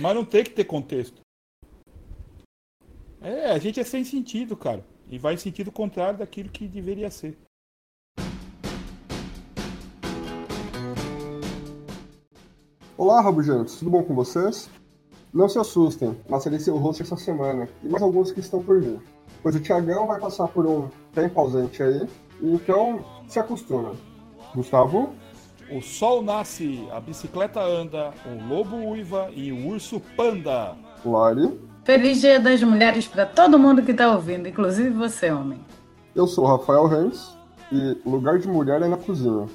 Mas não tem que ter contexto. É, a gente é sem sentido, cara. E vai em sentido contrário daquilo que deveria ser. Olá, Rabujantes, tudo bom com vocês? Não se assustem, mas serei seu rosto essa semana e mais alguns que estão por vir. Pois o Tiagão vai passar por um tempo ausente aí, então se acostuma. Gustavo? O sol nasce, a bicicleta anda, o lobo uiva e o urso panda. Lari? Feliz Dia das Mulheres para todo mundo que está ouvindo, inclusive você, homem. Eu sou o Rafael Reis e lugar de mulher é na cozinha.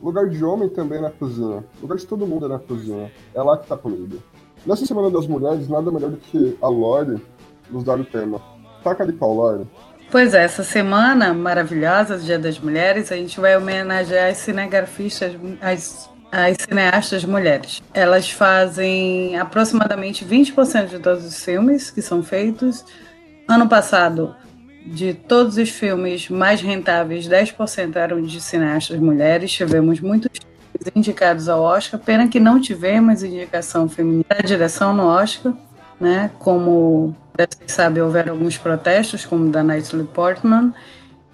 Lugar de homem também é na cozinha. Lugar de todo mundo é na cozinha. É lá que tá comigo. Nessa Semana das Mulheres, nada melhor do que a Lore nos dar o tema. Taca de pau, Lore. Pois é, essa semana maravilhosa, Dia das Mulheres, a gente vai homenagear as cinegrafistas, as, as cineastas mulheres. Elas fazem aproximadamente 20% de todos os filmes que são feitos. Ano passado, de todos os filmes mais rentáveis, 10% eram de cineastas mulheres. Tivemos muitos indicados ao Oscar. Pena que não tivemos indicação feminina da direção no Oscar, né? Como vocês sabem, houveram alguns protestos, como da Natalie Portman.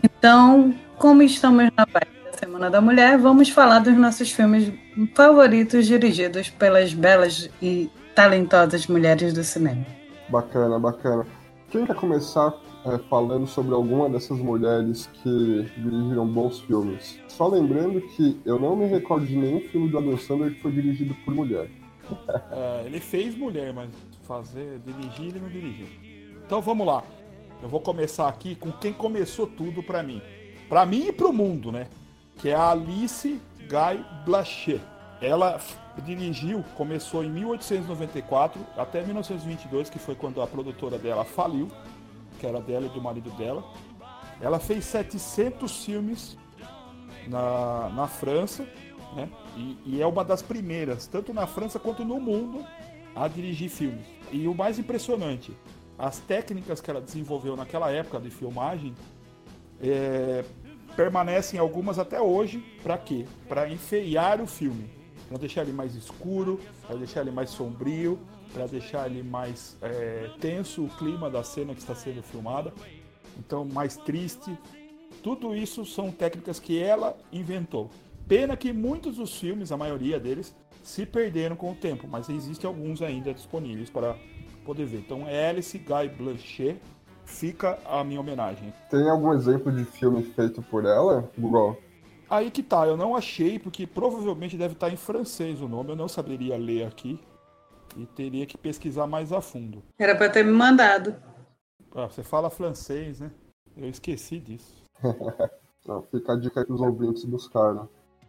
Então, como estamos na parte da Semana da Mulher, vamos falar dos nossos filmes favoritos dirigidos pelas belas e talentosas mulheres do cinema. Bacana, bacana. Quem quer começar é, falando sobre alguma dessas mulheres que dirigiram bons filmes? Só lembrando que eu não me recordo de nenhum filme do Adam Sandler que foi dirigido por mulher. É, ele fez mulher, mas fazer, dirigir, ele não dirigiu. Então vamos lá. Eu vou começar aqui com quem começou tudo para mim. Para mim e para o mundo, né? Que é a Alice Guy Blaché. Ela dirigiu, começou em 1894 até 1922, que foi quando a produtora dela faliu, que era dela e do marido dela. Ela fez 700 filmes na, na França, né? E, e é uma das primeiras, tanto na França quanto no mundo, a dirigir filmes. E o mais impressionante, as técnicas que ela desenvolveu naquela época de filmagem é, permanecem algumas até hoje. Para quê? Para enfeiar o filme, para deixar ele mais escuro, para deixar ele mais sombrio, para deixar ele mais é, tenso o clima da cena que está sendo filmada. Então, mais triste. Tudo isso são técnicas que ela inventou. Pena que muitos dos filmes, a maioria deles, se perderam com o tempo, mas existem alguns ainda disponíveis para poder ver. Então, Alice Guy Blanchet fica a minha homenagem. Tem algum exemplo de filme feito por ela, Google? Aí que tá, eu não achei, porque provavelmente deve estar em francês o nome, eu não saberia ler aqui e teria que pesquisar mais a fundo. Era para ter me mandado. Ah, você fala francês, né? Eu esqueci disso. não, fica a dica aí pros ouvintes buscarem.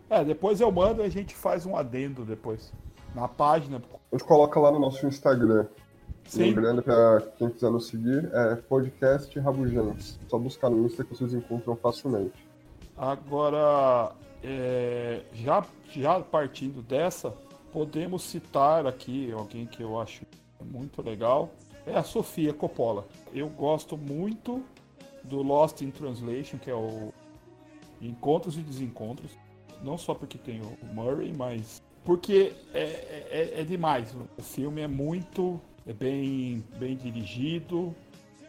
É, depois eu mando e a gente faz um adendo depois. Na página. A gente coloca lá no nosso Instagram. Sim. Lembrando para quem quiser nos seguir, é podcast Rabujantes. Só buscar no Insta que vocês encontram facilmente. Agora, é, já, já partindo dessa, podemos citar aqui alguém que eu acho muito legal. É a Sofia Coppola. Eu gosto muito do Lost in Translation, que é o Encontros e Desencontros não só porque tem o Murray, mas porque é, é, é demais. O filme é muito é bem, bem dirigido,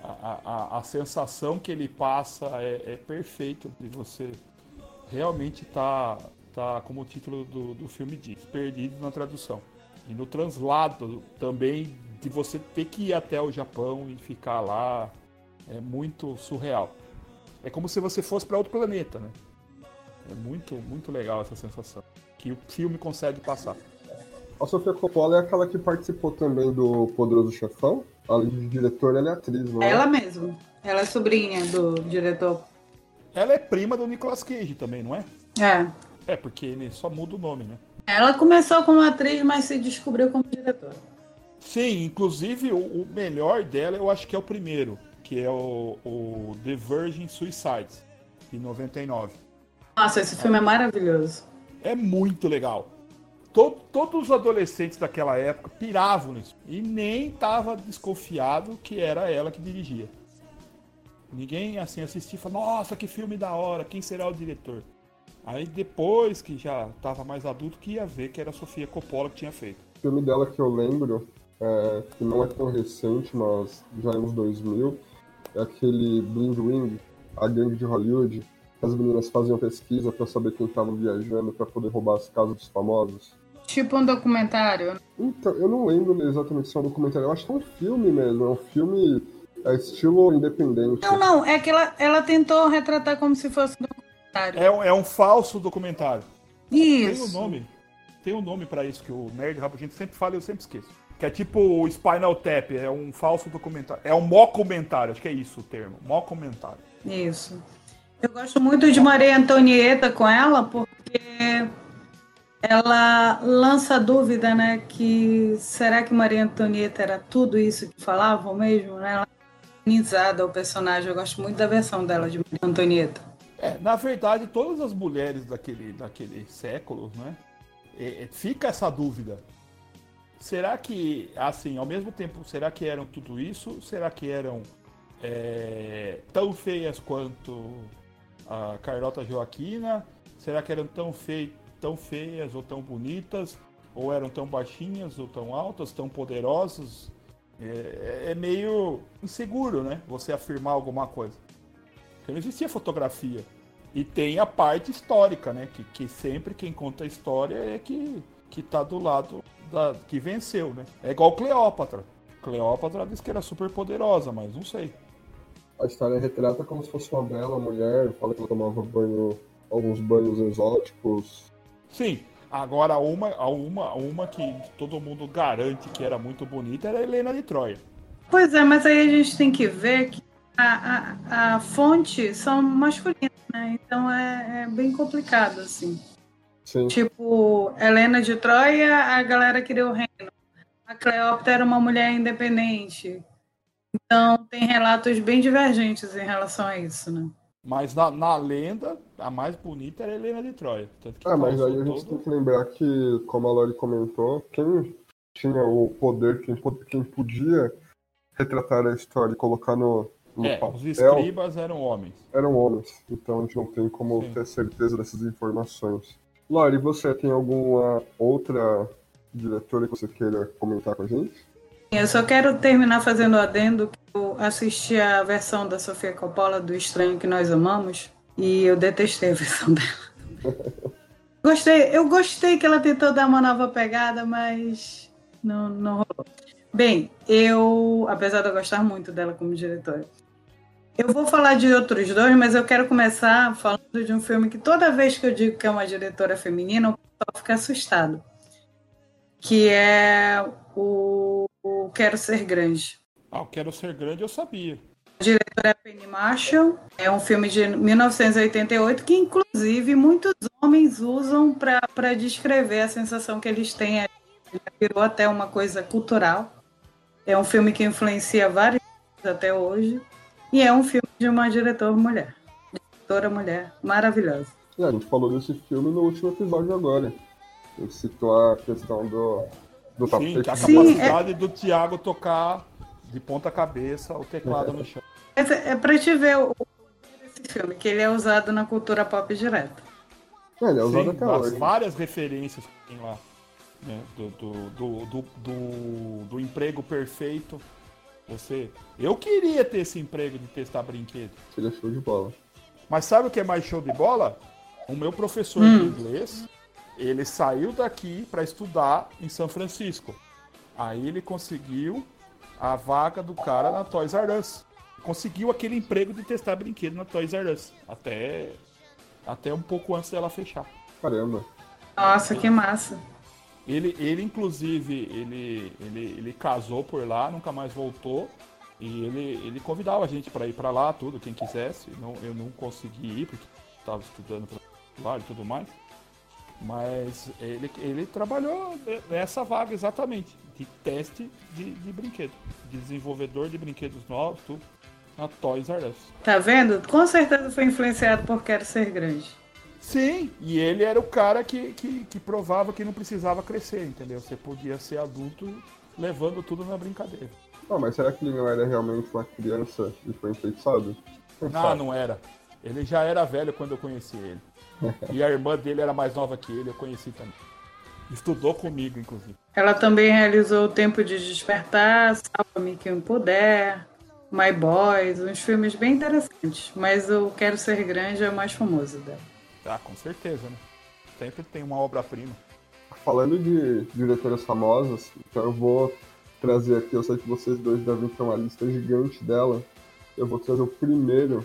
a, a, a sensação que ele passa é, é perfeita de você realmente tá, tá como o título do, do filme diz, perdido na tradução. E no translado também de você ter que ir até o Japão e ficar lá é muito surreal. É como se você fosse para outro planeta, né? É muito, muito legal essa sensação que o filme consegue passar. A Sofia Coppola é aquela que participou também do Poderoso Chefão. Além de diretor, ela é atriz, não é? Ela mesmo. Ela é sobrinha do diretor. Ela é prima do Nicolas Cage também, não é? É. É, porque ele só muda o nome, né? Ela começou como atriz, mas se descobriu como diretora. Sim, inclusive o, o melhor dela eu acho que é o primeiro, que é o, o The Virgin Suicides, de 99. Nossa, esse filme é maravilhoso. É muito legal. Todo, todos os adolescentes daquela época piravam nisso. E nem tava desconfiado que era ela que dirigia. Ninguém assim assistia e falou, nossa, que filme da hora, quem será o diretor? Aí depois que já tava mais adulto que ia ver que era a Sofia Coppola que tinha feito. O filme dela que eu lembro é, que não é tão recente, mas já é nos 2000, é aquele Blind Ring, a gangue de Hollywood, as meninas faziam pesquisa para saber quem estava viajando para poder roubar as casas dos famosos. Tipo um documentário. Então, eu não lembro exatamente se é um documentário, eu acho que é um filme mesmo, é um filme é estilo independente. Não, não, é que ela, ela tentou retratar como se fosse um documentário. É, um- é um falso documentário. Tem um Isso. nome. Tem um nome pra isso que o Nerd Rabugento sempre fala e eu sempre esqueço. Que é tipo o Spinal Tap, é um falso documentário. É um mockumentário, acho que é isso o termo. Mockumentário. Isso. Eu gosto muito de Maria Antonieta com ela, porque ela lança a dúvida, né? Que será que Maria Antonieta era tudo isso que falavam mesmo, né? Ela é humanizada o personagem. Eu gosto muito da versão dela de Maria Antonieta. É, na verdade, todas as mulheres daquele, daquele século, né? é, é, fica essa dúvida. Será que, assim, ao mesmo tempo, será que eram tudo isso? Será que eram é, tão feias quanto a Carlota Joaquina? Será que eram tão, fei tão feias ou tão bonitas? Ou eram tão baixinhas ou tão altas, tão poderosas? É, é meio inseguro, né? Você afirmar alguma coisa. Porque não existia fotografia. E tem a parte histórica, né? Que, que sempre quem conta a história é que, que tá do lado da, que venceu, né? É igual Cleópatra. Cleópatra diz que era super poderosa, mas não sei. A história retrata como se fosse uma bela mulher, fala que ela tomava banho, alguns banhos exóticos. Sim, agora uma, uma, uma que todo mundo garante que era muito bonita era a Helena de Troia. Pois é, mas aí a gente tem que ver que a, a, a fonte são masculinas, né? Então é, é bem complicado, assim. Sim. Tipo, Helena de Troia, a galera queria o reino. A Cleópatra era uma mulher independente. Então, tem relatos bem divergentes em relação a isso, né? Mas na, na lenda, a mais bonita era a Helena de Troia. Tanto que Ah, mas aí a gente todo- tem que lembrar que, como a Lori comentou, quem tinha o poder, quem, quem podia retratar a história e colocar no, no É, os papel, escribas eram homens. eram homens. Então a gente não tem como Sim. ter certeza dessas informações. Lori, você tem alguma outra diretora que você queira comentar com a gente? Eu só quero terminar fazendo adendo que eu assisti a versão da Sofia Coppola do Estranho que Nós Amamos e eu detestei a versão dela. Gostei, eu gostei que ela tentou dar uma nova pegada, mas não, não rolou. Bem, eu, apesar de eu gostar muito dela como diretora, eu vou falar de outros dois, mas eu quero começar falando de um filme que toda vez que eu digo que é uma diretora feminina, o pessoal fica assustado. Que é o, o Quero Ser Grande. Ah, eu quero ser grande, eu sabia. A diretora é Penny Marshall. É um filme de 1988 que, inclusive, muitos homens usam para descrever a sensação que eles têm. Ele virou até uma coisa cultural. É um filme que influencia vários até hoje. E é um filme de uma diretora mulher. Diretora mulher maravilhosa. É, a gente falou desse filme no último episódio agora. Gente citou a questão do, do Sim, a tapete. Sim, capacidade do Thiago tocar de ponta cabeça o teclado no chão. É é pra te ver o, esse filme, que ele é usado na cultura pop direto. É, ele é usado Sim, até hoje. várias referências que tem lá. né, Do, do, do, do, do- do emprego perfeito. Você. Eu queria ter esse emprego de testar brinquedo. Seria show de bola. Mas sabe o que é mais show de bola? O meu professor Hum. de inglês, ele saiu daqui para estudar em São Francisco. Aí ele conseguiu a vaga do cara na Toys R Us. Conseguiu aquele emprego de testar brinquedo na Toys R Us. Até, até um pouco antes dela fechar. Caramba. Nossa, que massa. Ele, ele inclusive, ele, ele, ele casou por lá, nunca mais voltou. E ele, ele convidava a gente para ir para lá, tudo, quem quisesse. Não, eu não consegui ir, porque estava estudando pra lá e tudo mais. Mas ele, ele trabalhou nessa vaga exatamente, de teste de, de brinquedo, de desenvolvedor de brinquedos novos, tudo, na Toys R Us. Tá vendo? Com certeza foi influenciado por Quero Ser Grande. Sim, e ele era o cara que, que, que provava que não precisava crescer, entendeu? Você podia ser adulto levando tudo na brincadeira. Não, mas será que ele não era realmente uma criança e foi enfeitiçado? Não, não era. Ele já era velho quando eu conheci ele. E a irmã dele era mais nova que ele, eu conheci também. Estudou comigo, inclusive. Ela também realizou O Tempo de Despertar, Salva-me Quem Puder, My Boys, uns filmes bem interessantes. Mas o Quero Ser Grande é o mais famoso dela. Ah, com certeza, né? Sempre tem uma obra-prima. Falando de diretoras famosas, então eu vou trazer aqui, eu sei que vocês dois devem ter uma lista gigante dela. Eu vou trazer o primeiro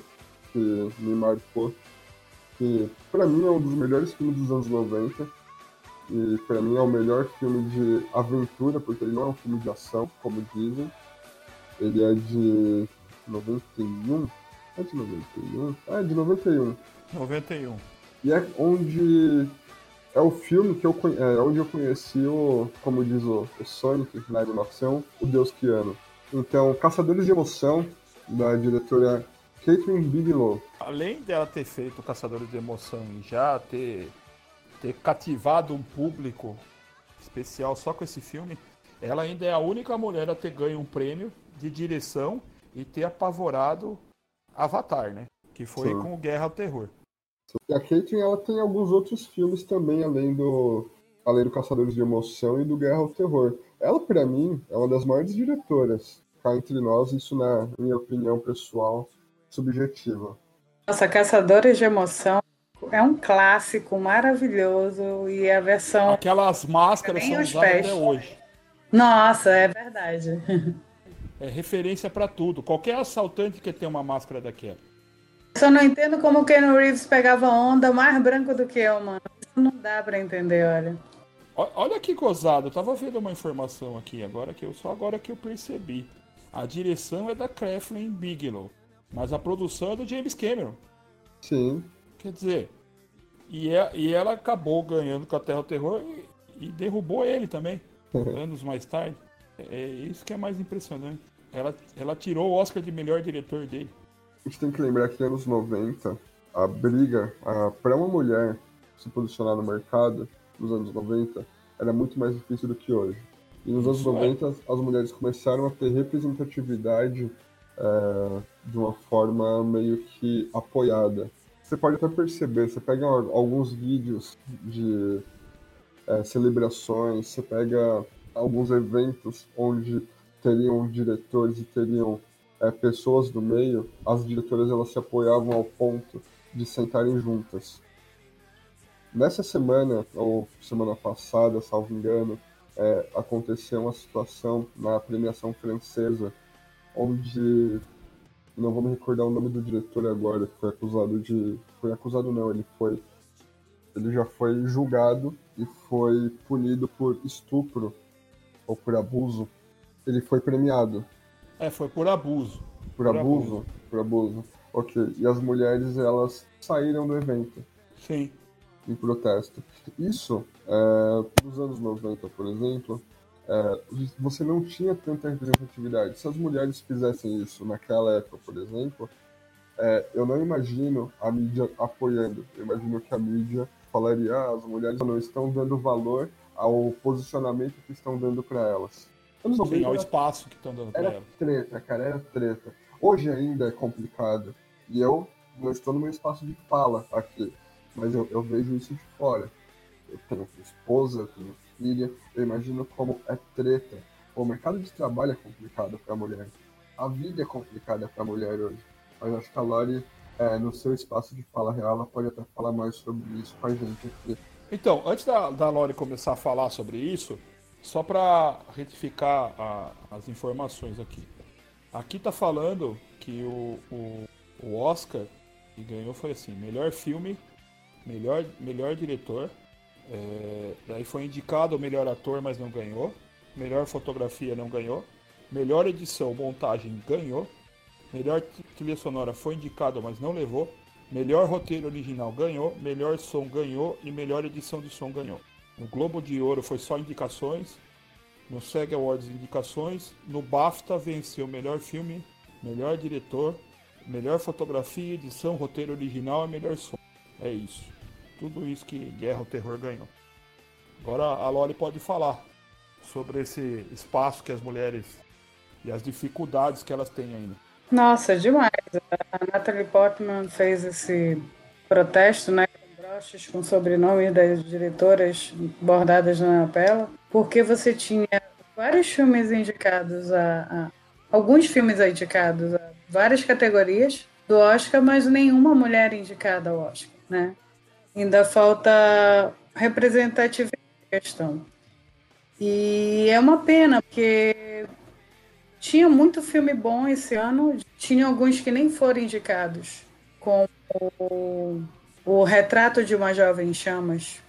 que me marcou, que para mim é um dos melhores filmes dos anos 90. E para mim é o melhor filme de aventura, porque ele não é um filme de ação, como dizem. Ele é de 91. É de 91? Ah, é de 91. 91. E é onde é o filme que eu é onde eu conheci o, como diz o, o Sonic na animação, o Deus que ama. Então, Caçadores de Emoção, da diretora Catherine Bigelow. Além dela ter feito Caçadores de Emoção e já ter, ter cativado um público especial só com esse filme, ela ainda é a única mulher a ter ganho um prêmio de direção e ter apavorado Avatar, né? Que foi Sim. com Guerra ao Terror. E a Caitlyn, ela tem alguns outros filmes também, além do, além do Caçadores de Emoção e do Guerra ao Terror. Ela, para mim, é uma das maiores diretoras. Cá entre nós, isso na minha opinião pessoal, subjetiva. Nossa, Caçadores de Emoção é um clássico maravilhoso e a versão. Aquelas máscaras são usadas até hoje. Nossa, é verdade. É referência para tudo. Qualquer assaltante que tem uma máscara daquela. Só não entendo como o Ken Reeves pegava onda mais branco do que eu, mano. Isso não dá para entender, olha. Olha que gozado, eu tava vendo uma informação aqui agora que eu só agora que eu percebi. A direção é da Kathleen Bigelow, mas a produção é do James Cameron. Sim. Quer dizer, e, é, e ela acabou ganhando com a Terra do Terror e, e derrubou ele também, anos mais tarde. É, é isso que é mais impressionante. Ela, ela tirou o Oscar de melhor diretor dele. A gente tem que lembrar que nos anos 90, a briga para uma mulher se posicionar no mercado, nos anos 90, era muito mais difícil do que hoje. E nos anos 90, as mulheres começaram a ter representatividade é, de uma forma meio que apoiada. Você pode até perceber, você pega alguns vídeos de é, celebrações, você pega alguns eventos onde teriam diretores e teriam é, pessoas do meio, as diretoras elas se apoiavam ao ponto de sentarem juntas. Nessa semana, ou semana passada, salvo engano, é, aconteceu uma situação na premiação francesa, onde não vou me recordar o nome do diretor agora, que foi acusado de. Foi acusado não, ele foi. Ele já foi julgado e foi punido por estupro ou por abuso. Ele foi premiado. É, foi por abuso. Por, por abuso? abuso? Por abuso. Ok. E as mulheres, elas saíram do evento. Sim. Em protesto. Isso, é, nos anos 90, por exemplo, é, você não tinha tanta representatividade. Se as mulheres fizessem isso naquela época, por exemplo, é, eu não imagino a mídia apoiando. Eu imagino que a mídia falaria: ah, as mulheres não estão dando valor ao posicionamento que estão dando para elas. Anos 90, Sim, ao espaço que estão dando pra era ela. treta, cara, era treta. Hoje ainda é complicado. E eu não estou no meu espaço de fala aqui. Mas eu, eu vejo isso de fora. Eu tenho esposa, eu tenho filha. Eu imagino como é treta. O mercado de trabalho é complicado para a mulher. A vida é complicada para a mulher hoje. Mas acho que a Lori, é, no seu espaço de fala real, ela pode até falar mais sobre isso com a gente aqui. Então, antes da, da Lori começar a falar sobre isso, só para retificar a, as informações aqui. Aqui tá falando que o, o, o, Oscar que ganhou foi assim: melhor filme, melhor, melhor diretor. É, daí foi indicado o melhor ator, mas não ganhou. Melhor fotografia não ganhou. Melhor edição, montagem ganhou. Melhor trilha sonora foi indicado, mas não levou. Melhor roteiro original ganhou. Melhor som ganhou. E melhor edição de som ganhou. No Globo de Ouro foi só indicações. No SEG Awards, indicações. No BAFTA venceu melhor filme, melhor diretor, melhor fotografia, edição, roteiro original e melhor som. É isso. Tudo isso que Guerra ao Terror ganhou. Agora a Loli pode falar sobre esse espaço que as mulheres e as dificuldades que elas têm ainda. Nossa, demais. A Natalie Portman fez esse protesto, né? postes com sobrenome das diretoras bordadas na lapela, porque você tinha vários filmes indicados a, a alguns filmes indicados a várias categorias do Oscar, mas nenhuma mulher indicada ao Oscar, né? Ainda falta representatividade na questão. E é uma pena, porque tinha muito filme bom esse ano, tinha alguns que nem foram indicados, como o, o Retrato de uma Jovem em Chamas,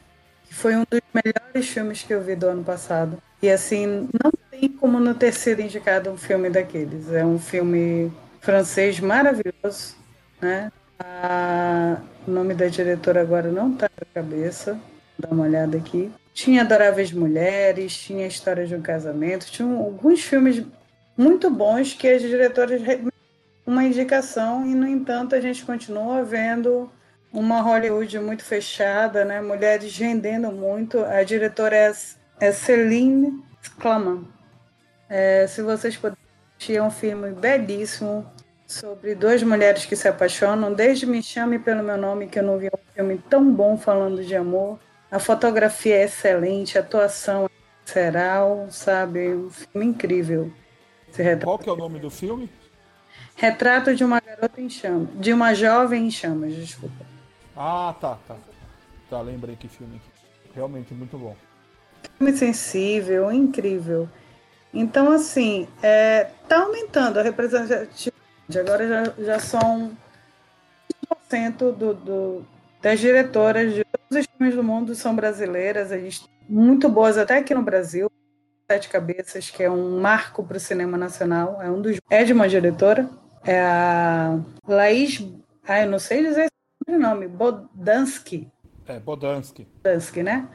que foi um dos melhores filmes que eu vi do ano passado. E assim, não tem como não ter sido indicado um filme daqueles. É um filme francês maravilhoso, né? A... O nome da diretora agora não está na cabeça. Dar uma olhada aqui. Tinha Adoráveis Mulheres, tinha História de um Casamento, tinha alguns filmes muito bons que as diretoras uma indicação e no entanto a gente continua vendo uma Hollywood muito fechada, né? Mulheres rendendo muito. A diretora é, é Celine Claman. É, se vocês puderem assistir, é um filme belíssimo sobre duas mulheres que se apaixonam. Desde Me Chame Pelo Meu Nome, que eu não vi um filme tão bom falando de amor. A fotografia é excelente, a atuação é visceral, sabe? Um filme incrível. Qual que é o nome do filme? Retrato de uma garota em chamas. De uma jovem em chamas, desculpa. Ah, tá, tá. Tá, lembrei que filme aqui. Realmente muito bom. Filme sensível, incrível. Então, assim, é, tá aumentando a representatividade. Agora já, já são 100% do, do, das diretoras de todos os filmes do mundo são brasileiras. A gente, muito boas até aqui no Brasil. Sete Cabeças, que é um marco para o cinema nacional. É um dos. É de uma diretora. É a Laís. Ah, eu não sei dizer o nome. Bodansky. É, Bodansky. Bodansky, né?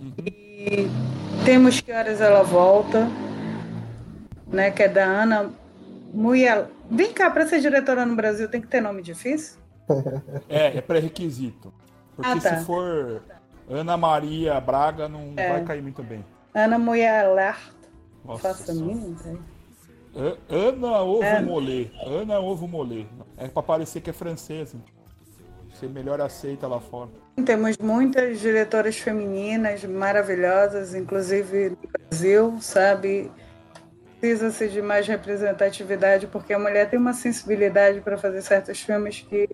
Uhum. E temos Que Horas Ela Volta né, que é da Ana Muiel. Vem cá, para ser diretora no Brasil tem que ter nome difícil? É, é pré-requisito. Porque ah, tá. se for Ana Maria Braga, não é. vai cair muito bem. Ana Muielert. Faça mínimo, Ana Ovo. Molê. Ana Ovo Molê. É para parecer que é francesa. Ser melhor aceita lá fora. Temos muitas diretoras femininas maravilhosas, inclusive no Brasil, sabe? Precisa-se de mais representatividade, porque a mulher tem uma sensibilidade para fazer certos filmes que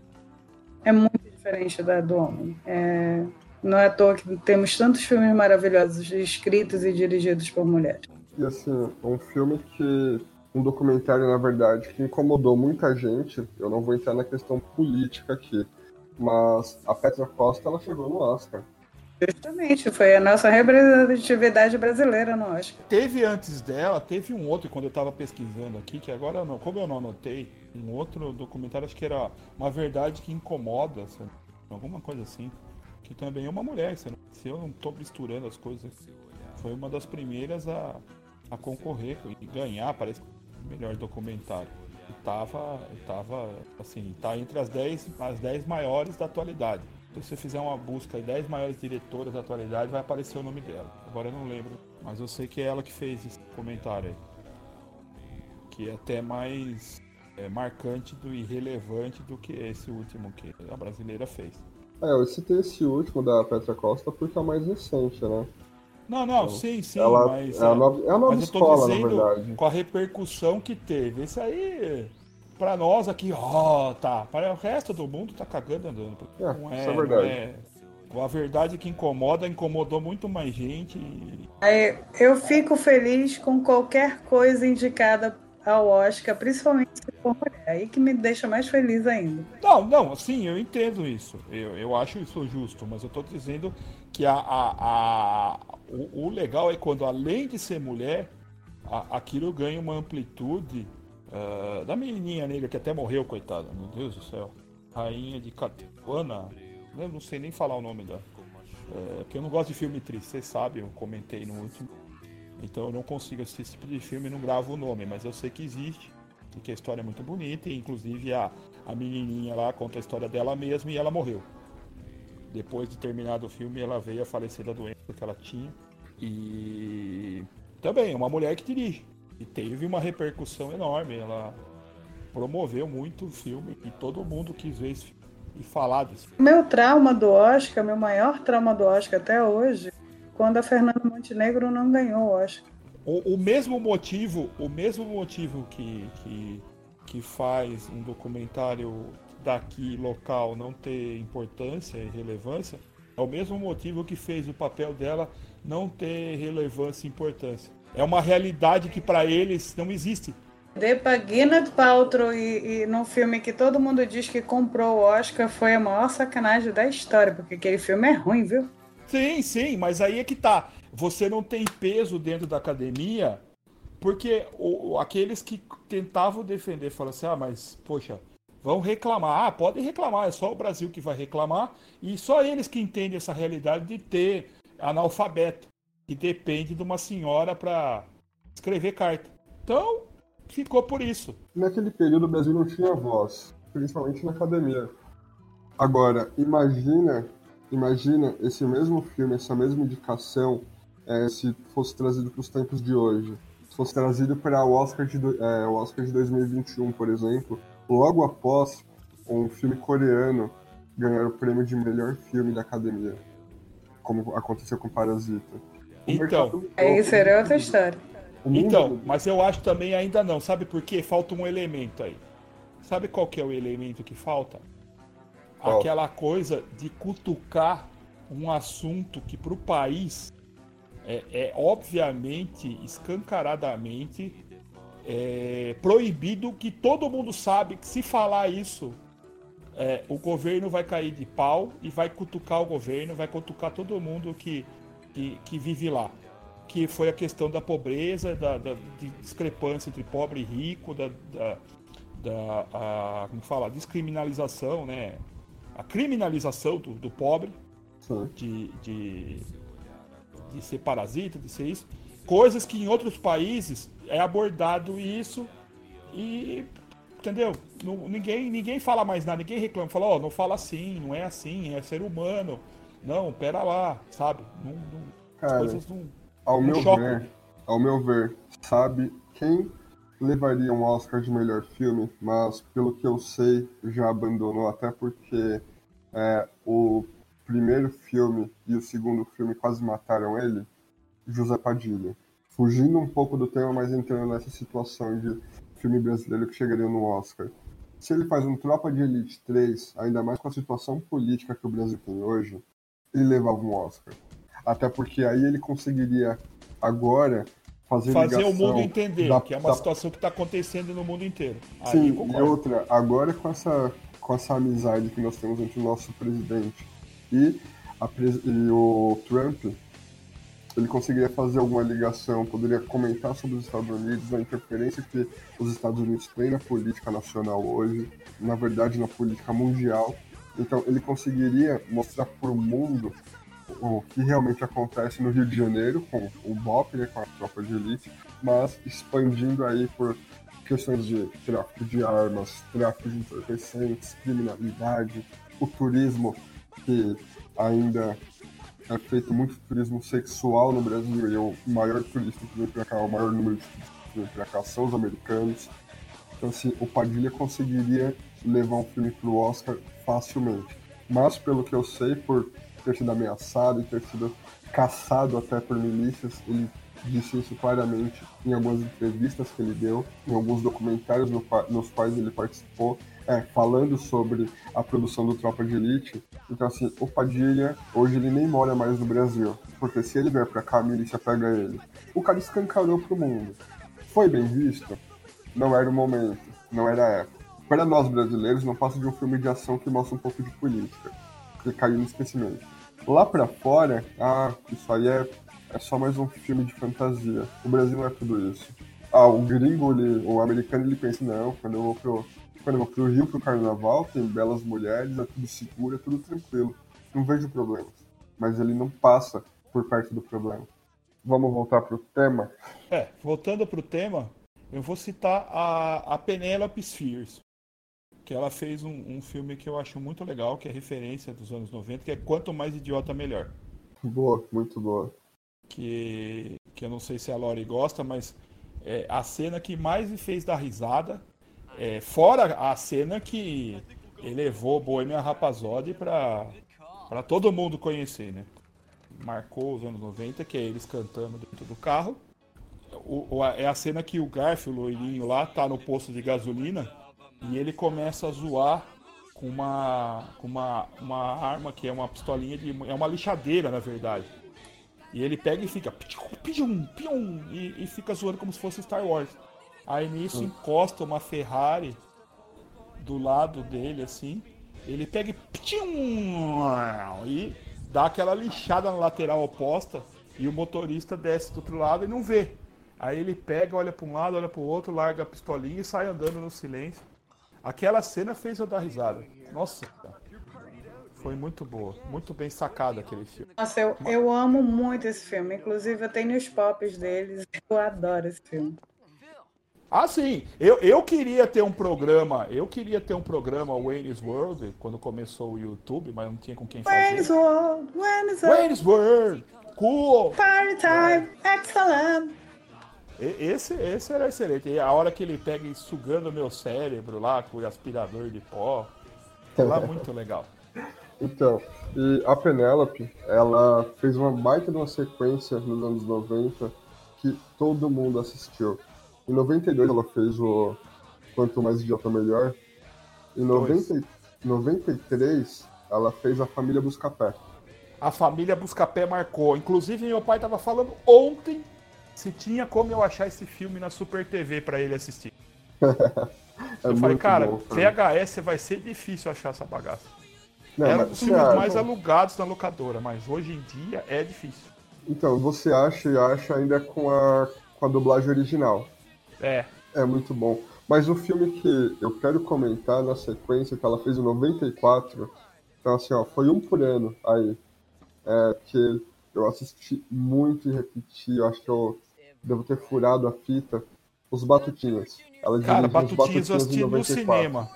é muito diferente da do homem. É, não é à toa que temos tantos filmes maravilhosos escritos e dirigidos por mulheres. E assim, um filme que. Um documentário, na verdade, que incomodou muita gente. Eu não vou entrar na questão política aqui, mas a Petra Costa ela chegou no Oscar. Justamente, foi a nossa representatividade brasileira no Oscar. Teve antes dela, teve um outro, quando eu estava pesquisando aqui, que agora, não, como eu não anotei, um outro documentário, acho que era Uma Verdade que Incomoda, sabe? alguma coisa assim, que também é uma mulher, sabe? se eu não estou misturando as coisas, foi uma das primeiras a, a concorrer e ganhar, parece, o melhor documentário. E tava, tava assim, tá entre as 10 as 10 maiores da atualidade. Se você fizer uma busca de 10 maiores diretoras da atualidade, vai aparecer o nome dela. Agora eu não lembro, mas eu sei que é ela que fez esse comentário aí. Que é até mais é, marcante do, e relevante do que esse último que a brasileira fez. É, eu citei esse último da Petra Costa porque é o mais recente, né? Não, não, então, sim, sim, ela, mas. É a nova, é a nova escola, na verdade. Com a repercussão que teve. Esse aí Pra nós aqui, ó, oh, tá. Para o resto do mundo tá cagando andando. É, não é, isso é verdade. É... A verdade que incomoda, incomodou muito mais gente. Eu fico feliz com qualquer coisa indicada ao Oscar, principalmente se for mulher. Aí que me deixa mais feliz ainda. Não, não, sim, eu entendo isso. Eu, eu acho isso justo, mas eu tô dizendo que a, a, a o, o, legal é quando, além de ser mulher, a, aquilo ganha uma amplitude Uh, da menininha negra que até morreu, coitada, meu Deus do céu. Rainha de Catuana. Eu não sei nem falar o nome dela. Uh, porque eu não gosto de filme triste, vocês sabem, eu comentei no último. Então eu não consigo assistir esse tipo de filme e não gravo o nome, mas eu sei que existe. E que a história é muito bonita. E inclusive a, a menininha lá conta a história dela mesma e ela morreu. Depois de terminado o filme, ela veio a falecer da doença que ela tinha. E também, uma mulher que dirige. E teve uma repercussão enorme. Ela promoveu muito o filme e todo mundo quis ver esse filme. e falar disso. Meu trauma do Oscar, meu maior trauma do Oscar até hoje, quando a Fernanda Montenegro não ganhou o Oscar. O, o mesmo motivo, o mesmo motivo que, que, que faz um documentário daqui local não ter importância e relevância, é o mesmo motivo que fez o papel dela não ter relevância e importância. É uma realidade que para eles não existe. Dê pra Gwyneth Paltrow e, e num filme que todo mundo diz que comprou o Oscar foi a maior sacanagem da história, porque aquele filme é ruim, viu? Sim, sim, mas aí é que tá. Você não tem peso dentro da academia, porque o, aqueles que tentavam defender falam assim: ah, mas, poxa, vão reclamar. Ah, podem reclamar, é só o Brasil que vai reclamar, e só eles que entendem essa realidade de ter analfabeto, que depende de uma senhora para escrever carta. Então, ficou por isso. Naquele período o Brasil não tinha voz, principalmente na academia. Agora, imagina, imagina esse mesmo filme, essa mesma indicação, é, se fosse trazido para os tempos de hoje. Se fosse trazido para o Oscar de, é, o Oscar de 2021, por exemplo, logo após um filme coreano ganhar o prêmio de melhor filme da academia, como aconteceu com Parasita. Então, aí seria outra história. Então, mas eu acho também ainda não. Sabe por quê? Falta um elemento aí. Sabe qual que é o elemento que falta? Oh. Aquela coisa de cutucar um assunto que para o país é, é, obviamente, escancaradamente é, proibido, que todo mundo sabe que se falar isso, é, o governo vai cair de pau e vai cutucar o governo, vai cutucar todo mundo que, que, que vive lá que foi a questão da pobreza, da, da discrepância entre pobre e rico, da, da, da a, como fala, descriminalização, né? A criminalização do, do pobre, de, de, de ser parasita, de ser isso. Coisas que em outros países é abordado isso e entendeu? Ninguém, ninguém fala mais nada, ninguém reclama, fala, ó, oh, não fala assim, não é assim, é ser humano. Não, pera lá, sabe? Não, não, Cara, as coisas não ao meu ver, ao meu ver, sabe quem levaria um Oscar de melhor filme, mas pelo que eu sei já abandonou até porque é, o primeiro filme e o segundo filme quase mataram ele, José Padilha. Fugindo um pouco do tema, mas entrando nessa situação de filme brasileiro que chegaria no Oscar. Se ele faz um Tropa de Elite 3, ainda mais com a situação política que o Brasil tem hoje, ele levava um Oscar. Até porque aí ele conseguiria agora fazer, fazer o mundo entender da, que é uma da... situação que está acontecendo no mundo inteiro. Sim, e outra, agora com essa, com essa amizade que nós temos entre o nosso presidente e, a, e o Trump, ele conseguiria fazer alguma ligação, poderia comentar sobre os Estados Unidos, a interferência que os Estados Unidos têm na política nacional hoje, na verdade na política mundial. Então ele conseguiria mostrar para o mundo o que realmente acontece no Rio de Janeiro com o BOP, né, com a tropa de elite, mas expandindo aí por questões de tráfico de armas, tráfico de entorpecentes, criminalidade, o turismo, que ainda é feito muito turismo sexual no Brasil e é o maior turista que vem para cá, o maior número de turistas que vem para cá são os americanos. Então, assim, o Padilha conseguiria levar um filme para o Oscar facilmente. Mas, pelo que eu sei, por ter sido ameaçado e ter sido caçado até por milícias. Ele disse isso claramente em algumas entrevistas que ele deu, em alguns documentários no, nos quais ele participou, é, falando sobre a produção do Tropa de Elite. Então, assim, o Padilha, hoje ele nem mora mais no Brasil, porque se ele vier pra cá, a milícia pega ele. O cara escancarou pro mundo. Foi bem visto? Não era o momento, não era a época. Para nós brasileiros, não passa de um filme de ação que mostra um pouco de política, que caiu no esquecimento. Lá pra fora, ah, isso aí é, é só mais um filme de fantasia. O Brasil não é tudo isso. Ah, o gringo, ele, o americano, ele pensa, não, quando eu vou pro, quando eu vou pro Rio pro carnaval, tem belas mulheres, é tudo seguro, é tudo tranquilo. Não vejo problemas. Mas ele não passa por perto do problema. Vamos voltar pro tema? É, voltando pro tema, eu vou citar a, a Penelope Spheres que ela fez um, um, filme que eu acho muito legal, que é referência dos anos 90, que é Quanto Mais Idiota Melhor. Boa, muito boa. Que, que eu não sei se a Lori gosta, mas é a cena que mais me fez dar risada, é, fora a cena que elevou Bohemian Rhapsody pra, pra todo mundo conhecer, né? Marcou os anos 90, que é eles cantando dentro do carro. O, o, é a cena que o Garfield, o loirinho lá, tá no posto de gasolina e ele começa a zoar com uma, com uma, uma arma que é uma pistolinha de. É uma lixadeira, na verdade. E ele pega e fica. Pium, pium, e, e fica zoando como se fosse Star Wars. Aí nisso hum. encosta uma Ferrari do lado dele, assim. Ele pega e. Pium, e dá aquela lixada na lateral oposta. E o motorista desce do outro lado e não vê. Aí ele pega, olha para um lado, olha para o outro, larga a pistolinha e sai andando no silêncio. Aquela cena fez eu dar risada. Nossa, foi muito boa, muito bem sacado aquele filme. Nossa, eu, eu amo muito esse filme. Inclusive, eu tenho os pops deles. Eu adoro esse filme. Ah, sim. Eu, eu queria ter um programa. Eu queria ter um programa Wayne's World quando começou o YouTube, mas não tinha com quem fazer. Wayne's World, Wayne's World. Wayne's World. Cool. Party time, excellent. Esse, esse era excelente. E a hora que ele pega e sugando meu cérebro lá com o aspirador de pó. Lá muito legal. Então, e a Penélope, ela fez uma baita de uma sequência nos anos 90 que todo mundo assistiu. Em 92 ela fez o Quanto Mais Idiota Melhor. Em 90, 93 ela fez a Família Buscapé. A Família Buscapé marcou. Inclusive meu pai estava falando ontem se tinha como eu achar esse filme na Super TV para ele assistir. é eu falei, cara, bom, VHS vai ser difícil achar essa bagaça. Não, Era um dos filmes acha... mais alugados na locadora, mas hoje em dia é difícil. Então, você acha e acha ainda com a, com a dublagem original. É. É muito bom. Mas o filme que eu quero comentar na sequência, que ela fez em 94, então assim, ó, foi um por ano aí. É, que eu assisti muito e repeti, eu acho que eu devo ter furado a fita. Os Batutinhas. Ela Cara, Batutinhas, Batutinhas eu assisti no cinema.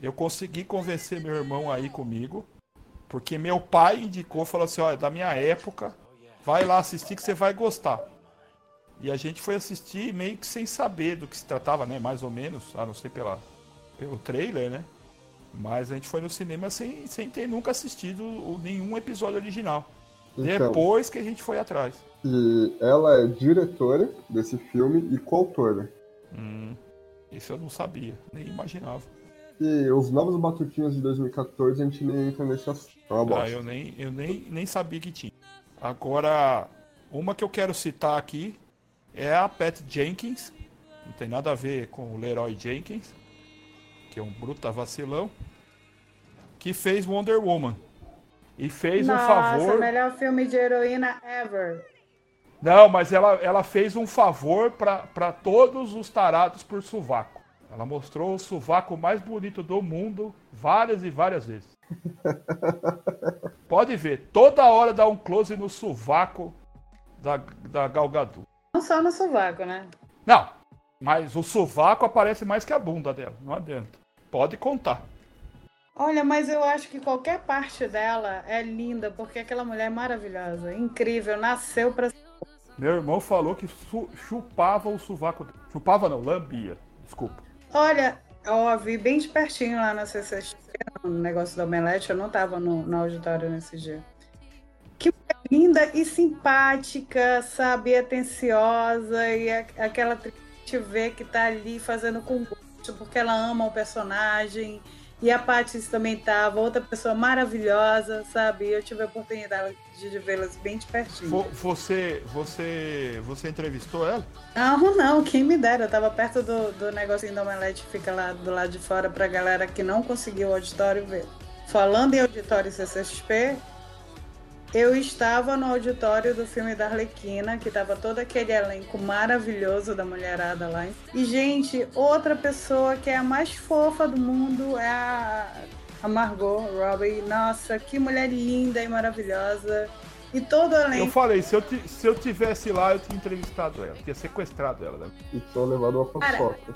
Eu consegui convencer meu irmão aí comigo, porque meu pai indicou, falou assim, olha, da minha época, vai lá assistir que você vai gostar. E a gente foi assistir meio que sem saber do que se tratava, né? Mais ou menos, a não ser pela, pelo trailer, né? Mas a gente foi no cinema sem, sem ter nunca assistido nenhum episódio original. Então, Depois que a gente foi atrás. E ela é diretora desse filme e coautora. Hum, isso eu não sabia, nem imaginava. E os novos Batutinhos de 2014 a gente nem entra nesse assunto. É ah, eu nem, eu nem, nem sabia que tinha. Agora, uma que eu quero citar aqui é a Pat Jenkins. Não tem nada a ver com o Leroy Jenkins, que é um bruta vacilão, que fez Wonder Woman. E fez Nossa, um favor. Nossa, melhor filme de heroína ever. Não, mas ela, ela fez um favor para todos os tarados por sovaco. Ela mostrou o sovaco mais bonito do mundo várias e várias vezes. Pode ver, toda hora dá um close no sovaco da, da Galgadu. Não só no sovaco, né? Não, mas o sovaco aparece mais que a bunda dela, não adianta. Pode contar. Olha, mas eu acho que qualquer parte dela é linda, porque aquela mulher é maravilhosa, incrível, nasceu pra. Meu irmão falou que chupava o sovaco. Chupava não, lambia. Desculpa. Olha, eu vi bem de pertinho lá na CCXP, no negócio da Omelete, eu não tava no, no auditório nesse dia. Que mulher linda e simpática, sabe, atenciosa, e aquela gente vê que tá ali fazendo com gosto, porque ela ama o personagem e a Paty também estava, outra pessoa maravilhosa, sabe? Eu tive a oportunidade de vê-las bem de pertinho. Você, você, você entrevistou ela? Não, não, quem me dera. Eu tava perto do, do negocinho da Omelete, fica lá do lado de fora pra galera que não conseguiu o auditório ver. Falando em auditório CCXP, eu estava no auditório do filme da Arlequina, que tava todo aquele elenco maravilhoso da mulherada lá. E, gente, outra pessoa que é a mais fofa do mundo é a, a Margot Robbie. Nossa, que mulher linda e maravilhosa. E todo elenco. Eu falei, se eu, se eu tivesse lá, eu tinha entrevistado ela, tinha sequestrado ela. Né? E tinha levado uma paçoca.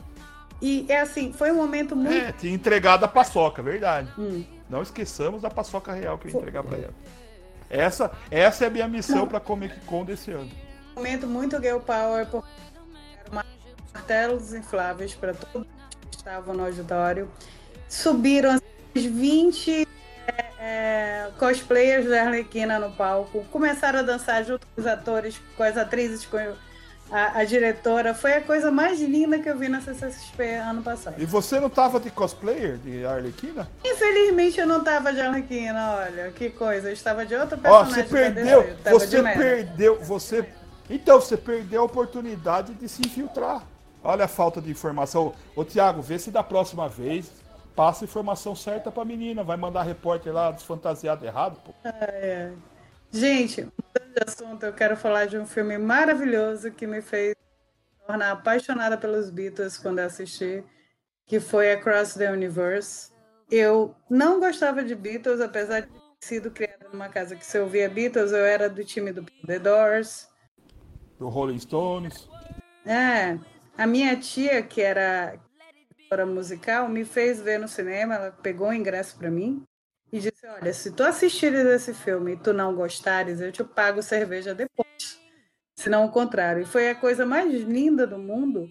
E é assim, foi um momento muito. É, tinha entregado a paçoca, verdade. Hum. Não esqueçamos da paçoca real que eu ia entregar pra ela. Essa, essa é a minha missão para Comic Con desse ano. Momento muito girl power, porque martelos infláveis para todos que estavam no auditório. Subiram 20 é, é, cosplayers da Arlequina no palco, começaram a dançar junto com os atores, com as atrizes, com a, a, diretora. Foi a coisa mais linda que eu vi na CCXP ano passado. E você não tava de cosplayer de Arlequina? Infelizmente eu não tava de Arlequina, olha, que coisa. Eu estava de outra personagem. Ó, você perdeu, você perdeu, você... Então, você perdeu a oportunidade de se infiltrar. Olha a falta de informação. Ô, Tiago, vê se da próxima vez passa a informação certa pra menina. Vai mandar repórter lá desfantasiado errado, pô. Ah, é. Gente, mudando de assunto, eu quero falar de um filme maravilhoso que me fez tornar apaixonada pelos Beatles quando eu assisti, que foi Across the Universe. Eu não gostava de Beatles, apesar de ter sido criada numa casa que se ouvia Beatles, eu era do time do The Doors. Do Rolling Stones. É, a minha tia, que era musical, me fez ver no cinema, ela pegou o ingresso para mim e disse: Olha, se tu assistires esse filme e tu não gostares, eu te pago cerveja depois. Se não o contrário. E foi a coisa mais linda do mundo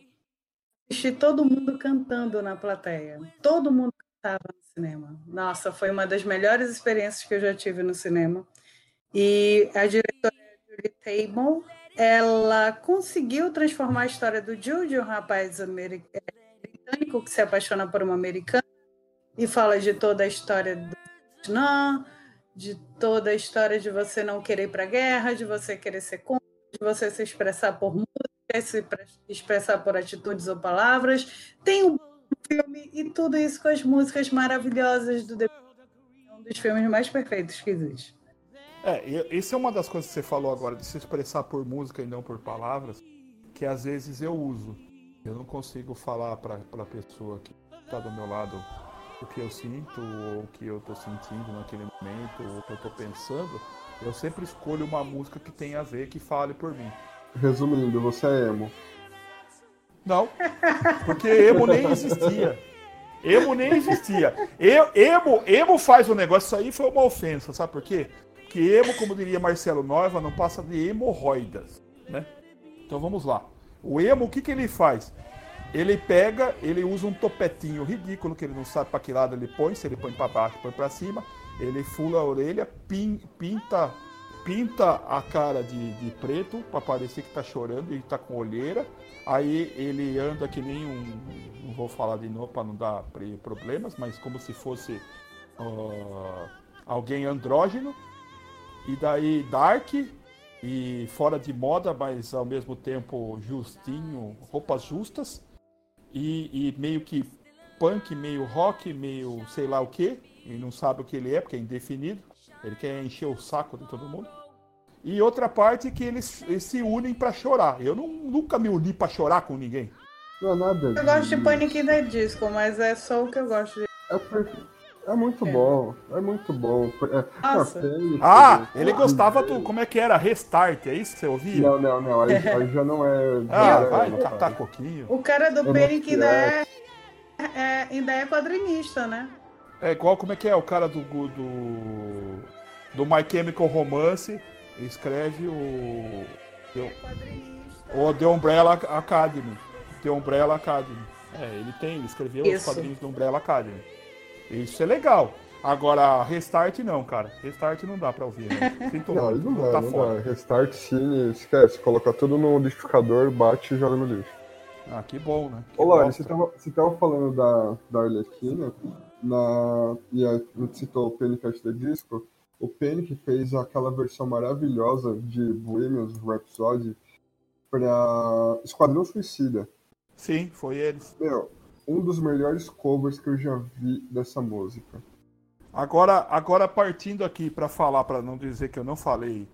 assistir todo mundo cantando na plateia. Todo mundo cantava no cinema. Nossa, foi uma das melhores experiências que eu já tive no cinema. E a diretora Julie Table ela conseguiu transformar a história do Jude, um rapaz britânico que se apaixona por uma americana, e fala de toda a história do Vietnã, de toda a história de você não querer ir para a guerra, de você querer ser contra, de você se expressar por música, se expressar por atitudes ou palavras. Tem um filme e tudo isso com as músicas maravilhosas do The um dos filmes mais perfeitos que existe. É, isso é uma das coisas que você falou agora, de se expressar por música e não por palavras, que às vezes eu uso. Eu não consigo falar para a pessoa que está do meu lado o que eu sinto, ou o que eu estou sentindo naquele momento, ou o que eu estou pensando. Eu sempre escolho uma música que tenha a ver, que fale por mim. Resumindo, você é emo. Não, porque emo nem existia. Emo nem existia. Eu, emo, emo faz um negócio, isso aí foi uma ofensa, sabe por quê? que emo, como diria Marcelo Nova, não passa de hemorroidas, né? Então vamos lá. O emo, o que, que ele faz? Ele pega, ele usa um topetinho ridículo, que ele não sabe para que lado ele põe, se ele põe para baixo, põe para cima, ele fula a orelha, pin, pinta pinta a cara de, de preto para parecer que tá chorando e tá com olheira. Aí ele anda que nem um, não vou falar de novo para não dar problemas, mas como se fosse uh, alguém andrógeno e daí Dark e fora de moda, mas ao mesmo tempo justinho, roupas justas. E, e meio que punk, meio rock, meio sei lá o que. E não sabe o que ele é, porque é indefinido. Ele quer encher o saco de todo mundo. E outra parte que eles, eles se unem para chorar. Eu não, nunca me uni para chorar com ninguém. Não é nada. Eu gosto de Panic! da Disco, mas é só o que eu gosto de. É perfeito. É muito é. bom, é muito bom. É, Nossa. ah, ele gostava do. Como é que era? Restart, é isso que você ouvia? Não, não, não. Aí, aí já não é. Ah, é, vai catar coquinho. O cara do Panic ainda é, é, ainda é quadrinista, né? É igual como é que é o cara do. do, do My Chemical Romance escreve o. O The Umbrella Academy. The Umbrella Academy. É, ele tem, ele escreveu Isso. os quadrinhos do Umbrella Academy. Isso é legal. Agora, restart não, cara. Restart não dá pra ouvir, né? Sinto não, muito, não, dá, tá não fora. dá. Restart sim, esquece. Coloca tudo no liquidificador, bate e joga no lixo. Ah, que bom, né? Que Ô, Lari, você tava, você tava falando da, da Arlequina, na, e a gente citou o Panic! the Disco. O Panic fez aquela versão maravilhosa de Bohemian Rhapsody pra Esquadrão Suicida. Sim, foi eles. Meu, um dos melhores covers que eu já vi dessa música. Agora, agora partindo aqui para falar, para não dizer que eu não falei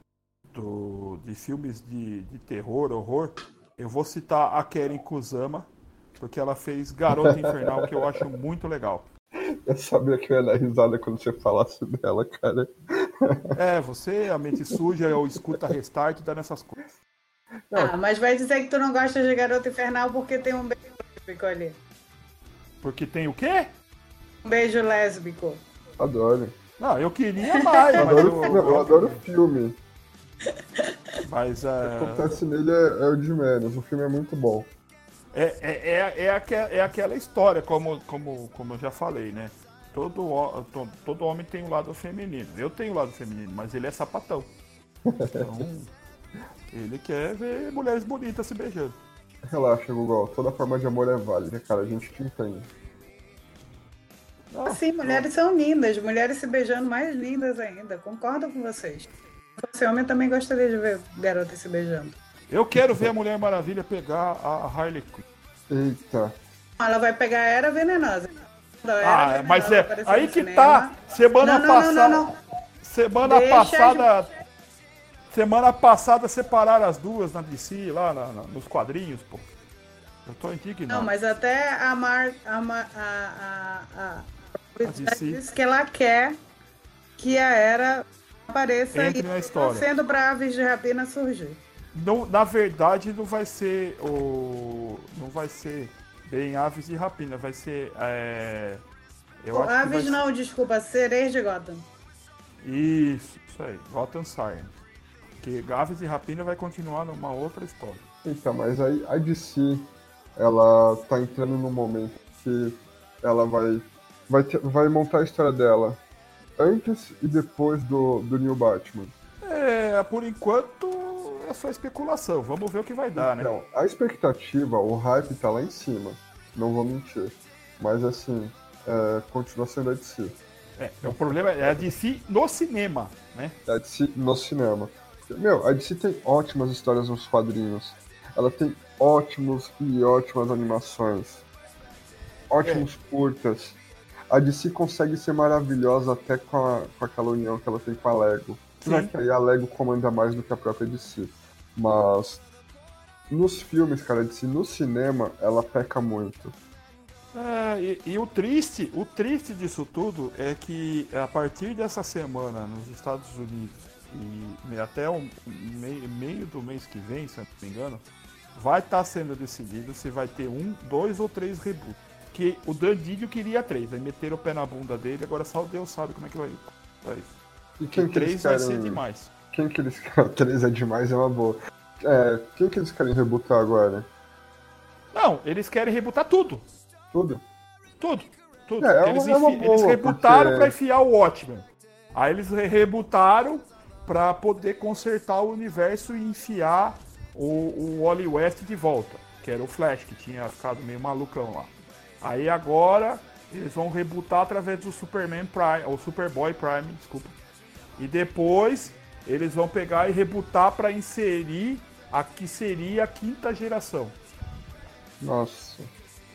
do, de filmes de, de terror, horror, eu vou citar a Karen Kusama, porque ela fez Garota Infernal, que eu acho muito legal. Eu sabia que eu ia dar risada quando você falasse dela, cara. É, você, a mente suja, eu escuta restart e dá nessas coisas. Ah, mas vai dizer que tu não gosta de Garota Infernal porque tem um beijo ali. Porque tem o quê? Um beijo lésbico. Adoro. Não, eu queria mais, eu adoro, eu, eu, eu adoro o filme. Mas é... o que acontece nele é, é, o de menos. O filme é muito bom. É, é, é, é, aquela, é aquela história, como, como, como eu já falei, né? todo, todo, todo homem tem um lado feminino. Eu tenho um lado feminino, mas ele é sapatão. Então, ele quer ver mulheres bonitas se beijando. Relaxa, Google. Toda forma de amor é válida, cara. A gente te entende. Sim, mulheres são lindas. Mulheres se beijando mais lindas ainda. Concordo com vocês. Você homem também gostaria de ver garotas se beijando. Eu quero ver a Mulher Maravilha pegar a Harley Quinn. Eita. Ela vai pegar a Era Venenosa. Era ah, venenosa mas é aí que cinema. tá. Semana não, não, passada. Não, semana Deixa passada. Semana passada separaram as duas na DC, lá na, na, nos quadrinhos, pô. Eu tô indignado. Não, mas até a Mar. A, a, a, a, a disse que ela quer que a Era apareça Entre e história. sendo pra Aves de Rapina surgir. Não, na verdade, não vai ser o. Não vai ser bem Aves de Rapina, vai ser. É, eu acho Aves não, ser... desculpa, Sereias de Gotham. Isso, isso aí, Gotham Siren. Porque Aves de Rapina vai continuar numa outra história. Então, mas aí a DC, ela tá entrando num momento que ela vai, vai, vai montar a história dela antes e depois do, do New Batman. É, por enquanto é só especulação. Vamos ver o que vai dar, né? Não, a expectativa, o hype tá lá em cima. Não vou mentir. Mas assim, é, continua sendo a DC. É, o problema é a DC no cinema, né? É a DC no cinema. Meu, a DC tem ótimas histórias nos quadrinhos. Ela tem ótimos e ótimas animações. Ótimos é. curtas. A DC consegue ser maravilhosa até com, a, com aquela união que ela tem com a Lego. Sim. que aí a Lego comanda mais do que a própria DC. Mas nos filmes, cara, DC no cinema, ela peca muito. É, e, e, o triste, o triste disso tudo é que a partir dessa semana nos Estados Unidos e até o meio, meio do mês que vem, se eu não me engano, vai estar tá sendo decidido se vai ter um, dois ou três reboots. Que o Dandidio queria três, aí meteram o pé na bunda dele, agora só Deus sabe como é que vai. É isso. E quem que três vai ser demais. Quem que eles querem? Três é demais, é uma boa. É, quem que eles querem rebutar agora? Não, eles querem rebutar tudo. Tudo? Tudo. Tudo. É, é eles, é uma boa, eles rebutaram porque... pra enfiar o Watchmen. Aí eles rebutaram pra poder consertar o universo e enfiar o, o Wally West de volta. Que era o Flash, que tinha ficado meio malucão lá. Aí agora eles vão rebutar através do Superman Prime, ou Superboy Prime, desculpa e depois eles vão pegar e rebutar para inserir a que seria a quinta geração. Nossa.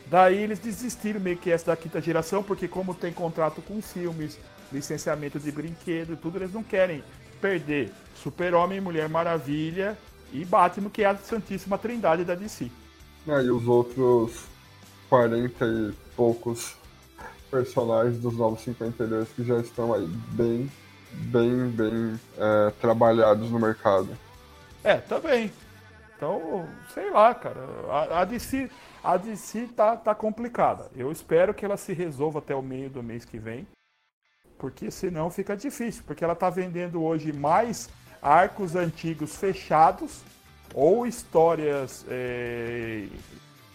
Daí eles desistiram meio que essa da quinta geração, porque como tem contrato com filmes, licenciamento de brinquedo e tudo, eles não querem perder Super-Homem, Mulher Maravilha e Batman, que é a Santíssima Trindade da DC. Ah, e os outros 40 e poucos personagens dos Novos 52 que já estão aí bem bem, bem é, trabalhados no mercado. É, também. Então, sei lá, cara. A, a, DC, a DC tá, tá complicada. Eu espero que ela se resolva até o meio do mês que vem. Porque senão fica difícil. Porque ela tá vendendo hoje mais arcos antigos fechados ou histórias é,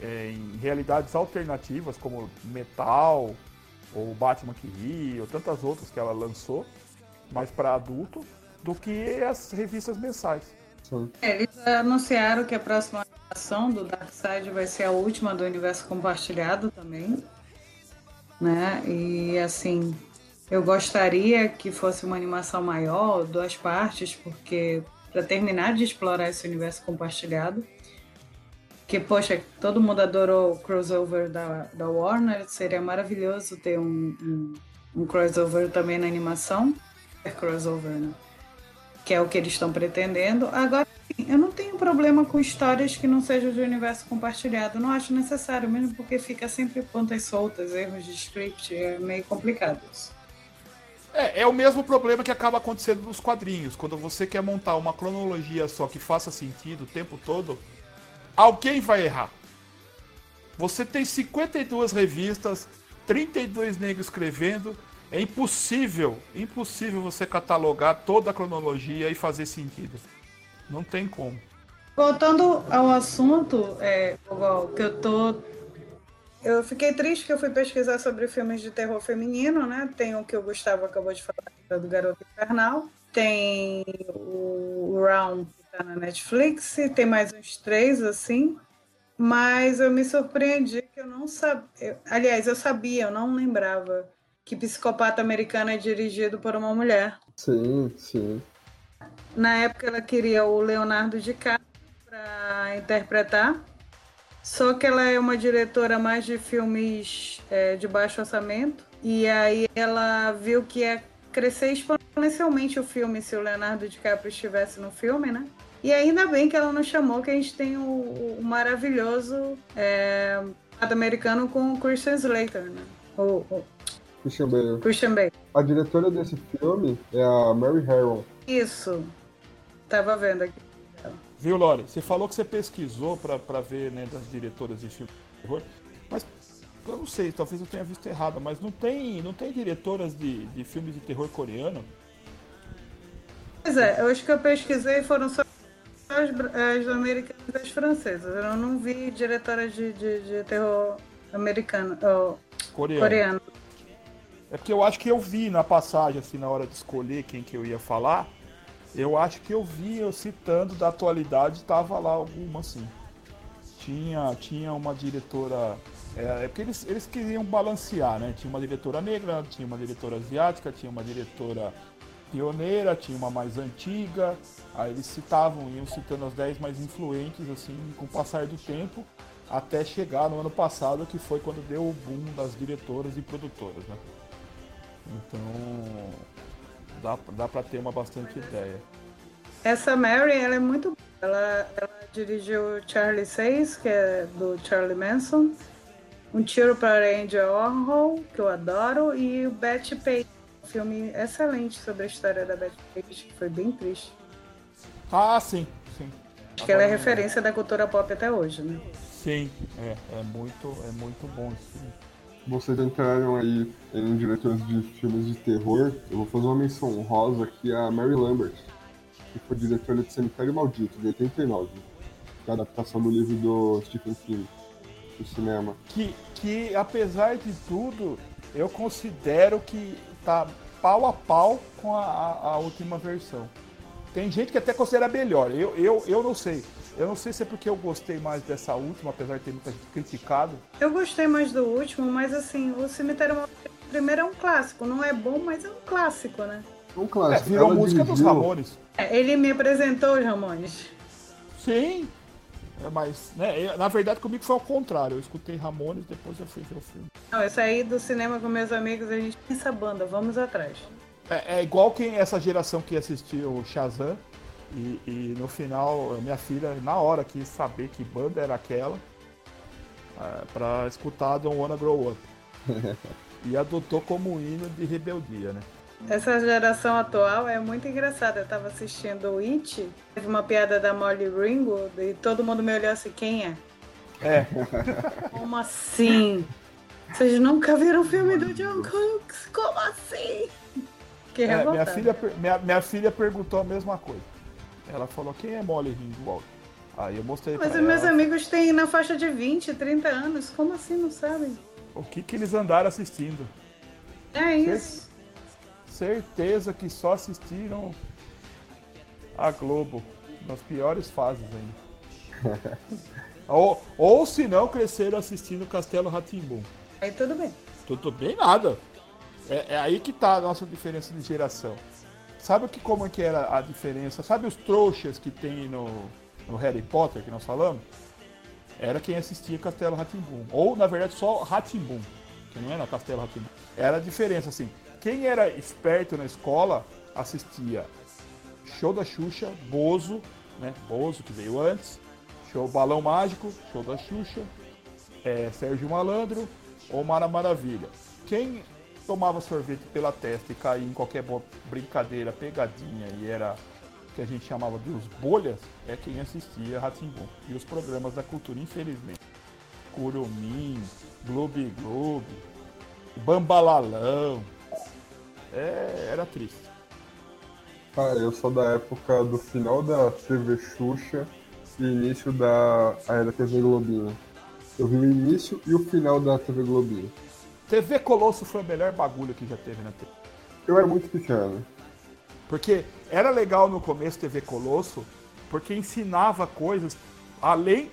em realidades alternativas, como Metal, ou Batman que ri, ou tantas outras que ela lançou mais para adulto, do que as revistas mensais. É, eles anunciaram que a próxima animação do Darkseid vai ser a última do universo compartilhado também. Né? E assim, eu gostaria que fosse uma animação maior, duas partes, porque para terminar de explorar esse universo compartilhado. Que, poxa, todo mundo adorou o crossover da, da Warner, seria maravilhoso ter um, um, um crossover também na animação crossover, né? Que é o que eles estão pretendendo. Agora, eu não tenho problema com histórias que não sejam de universo compartilhado. Não acho necessário, mesmo porque fica sempre pontas soltas, erros de script, é meio complicado isso. É, é o mesmo problema que acaba acontecendo nos quadrinhos. Quando você quer montar uma cronologia só que faça sentido o tempo todo, alguém vai errar. Você tem 52 revistas, 32 negros escrevendo, é impossível, impossível você catalogar toda a cronologia e fazer sentido. Não tem como. Voltando ao assunto, é, que eu tô eu fiquei triste que eu fui pesquisar sobre filmes de terror feminino, né? Tem o que o Gustavo acabou de falar, do Garoto Infernal. Tem o Round, que tá na Netflix. Tem mais uns três, assim. Mas eu me surpreendi que eu não sabia. Aliás, eu sabia, eu não lembrava que Psicopata Americana é dirigido por uma mulher. Sim, sim. Na época ela queria o Leonardo DiCaprio para interpretar, só que ela é uma diretora mais de filmes é, de baixo orçamento e aí ela viu que ia crescer exponencialmente o filme se o Leonardo DiCaprio estivesse no filme, né? E ainda bem que ela não chamou, que a gente tem o, o maravilhoso é, americano com o Christian Slater, né? O, o, Christian Bale. Christian Bale. A diretora desse filme é a Mary Harron. Isso. Tava vendo aqui. Viu, Lore? Você falou que você pesquisou para ver né, das diretoras de filme de terror, mas eu não sei, talvez eu tenha visto errado, mas não tem, não tem diretoras de, de filmes de terror coreano? Pois é, eu acho que eu pesquisei foram só as, as americanas e as francesas. Eu não vi diretoras de, de, de terror americano, ou coreano. coreano. É porque eu acho que eu vi na passagem, assim, na hora de escolher quem que eu ia falar, eu acho que eu vi eu citando da atualidade, tava lá alguma assim. Tinha, tinha uma diretora. É, é porque eles, eles queriam balancear, né? Tinha uma diretora negra, tinha uma diretora asiática, tinha uma diretora pioneira, tinha uma mais antiga. Aí eles citavam, iam citando as 10 mais influentes, assim, com o passar do tempo, até chegar no ano passado, que foi quando deu o boom das diretoras e produtoras, né? Então, dá, dá para ter uma bastante ideia. Essa Mary, ela é muito ela, ela dirigiu Charlie 6, que é do Charlie Manson, Um Tiro para Angel Warhol, que eu adoro, e o Betty Page, um filme excelente sobre a história da Betty Page, que foi bem triste. Ah, sim, sim. Acho que ela é referência da cultura pop até hoje, né? Sim, é, é muito, é muito bom esse filme. Vocês entraram aí em diretores de filmes de terror. Eu vou fazer uma menção honrosa aqui a Mary Lambert, que foi diretora de Cemitério Maldito, de 89, que é a adaptação do livro do Stephen King, do cinema. Que, que apesar de tudo, eu considero que tá pau a pau com a, a, a última versão. Tem gente que até considera melhor, eu, eu, eu não sei. Eu não sei se é porque eu gostei mais dessa última, apesar de ter muita gente criticado. Eu gostei mais do último, mas assim, o Cemitério Primeiro é um clássico. Não é bom, mas é um clássico, né? Um clássico. É, virou Ela música dirigiu... dos Ramones. É, ele me apresentou os Ramones. Sim. É, mas, né, na verdade comigo foi ao contrário. Eu escutei Ramones depois eu fui ver o filme. Não, eu saí do cinema com meus amigos e a gente essa banda, vamos atrás. É, é igual quem essa geração que assistiu Shazam e, e, no final, minha filha, na hora, quis saber que banda era aquela é, para escutar Don't Wanna Grow Up. e adotou como hino de rebeldia, né? Essa geração atual é muito engraçada. Eu tava assistindo o It, teve uma piada da Molly Ringwald e todo mundo me olhou assim, quem é? É. Como assim? Vocês nunca viram o filme do John Cooks? Como assim? Que é, minha, filha, minha, minha filha perguntou a mesma coisa. Ela falou, quem é Molly Ringwald? Aí eu mostrei Mas pra os meus amigos têm na faixa de 20, 30 anos. Como assim não sabem? O que que eles andaram assistindo? É isso. Certeza que só assistiram a Globo. Nas piores fases ainda. ou, ou se não, cresceram assistindo Castelo Ratimbum. Aí tudo bem. Tudo bem nada. É, é aí que tá a nossa diferença de geração. Sabe que como é que era a diferença? Sabe os trouxas que tem no, no Harry Potter que nós falamos? Era quem assistia Castelo Ratimbum. Ou, na verdade, só Ratimbum. Que não era Castelo Ratimbum. Era a diferença, assim. Quem era esperto na escola assistia Show da Xuxa, Bozo, né? Bozo, que veio antes. Show Balão Mágico, Show da Xuxa. É, Sérgio Malandro ou Mara Maravilha. Quem tomava sorvete pela testa e caía em qualquer brincadeira, pegadinha e era que a gente chamava de os bolhas, é quem assistia Ratimbun e os programas da cultura, infelizmente. Curumim, Globe Globe, Bambalalão. É, era triste. Ah, eu sou da época do final da TV Xuxa e início da era TV Globinho. Eu vi o início e o final da TV Globinho. TV Colosso foi o melhor bagulho que já teve na TV. Eu era muito pequeno. Porque era legal no começo TV Colosso, porque ensinava coisas além,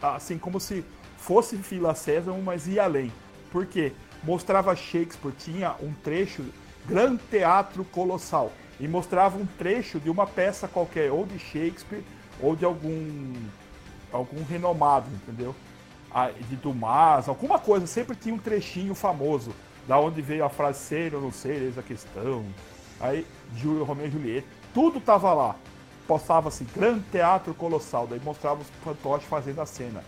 assim, como se fosse Fila César, mas ia além. Por quê? Mostrava Shakespeare, tinha um trecho, Grande Teatro Colossal, e mostrava um trecho de uma peça qualquer, ou de Shakespeare, ou de algum, algum renomado, entendeu? De Dumas, alguma coisa, sempre tinha um trechinho famoso, da onde veio a frase ser ou não ser, eis a questão. Aí, Júlio, Romeu e Julieta, tudo tava lá. Postava assim, Grande Teatro Colossal, daí mostrava os fantoches fazendo a cena.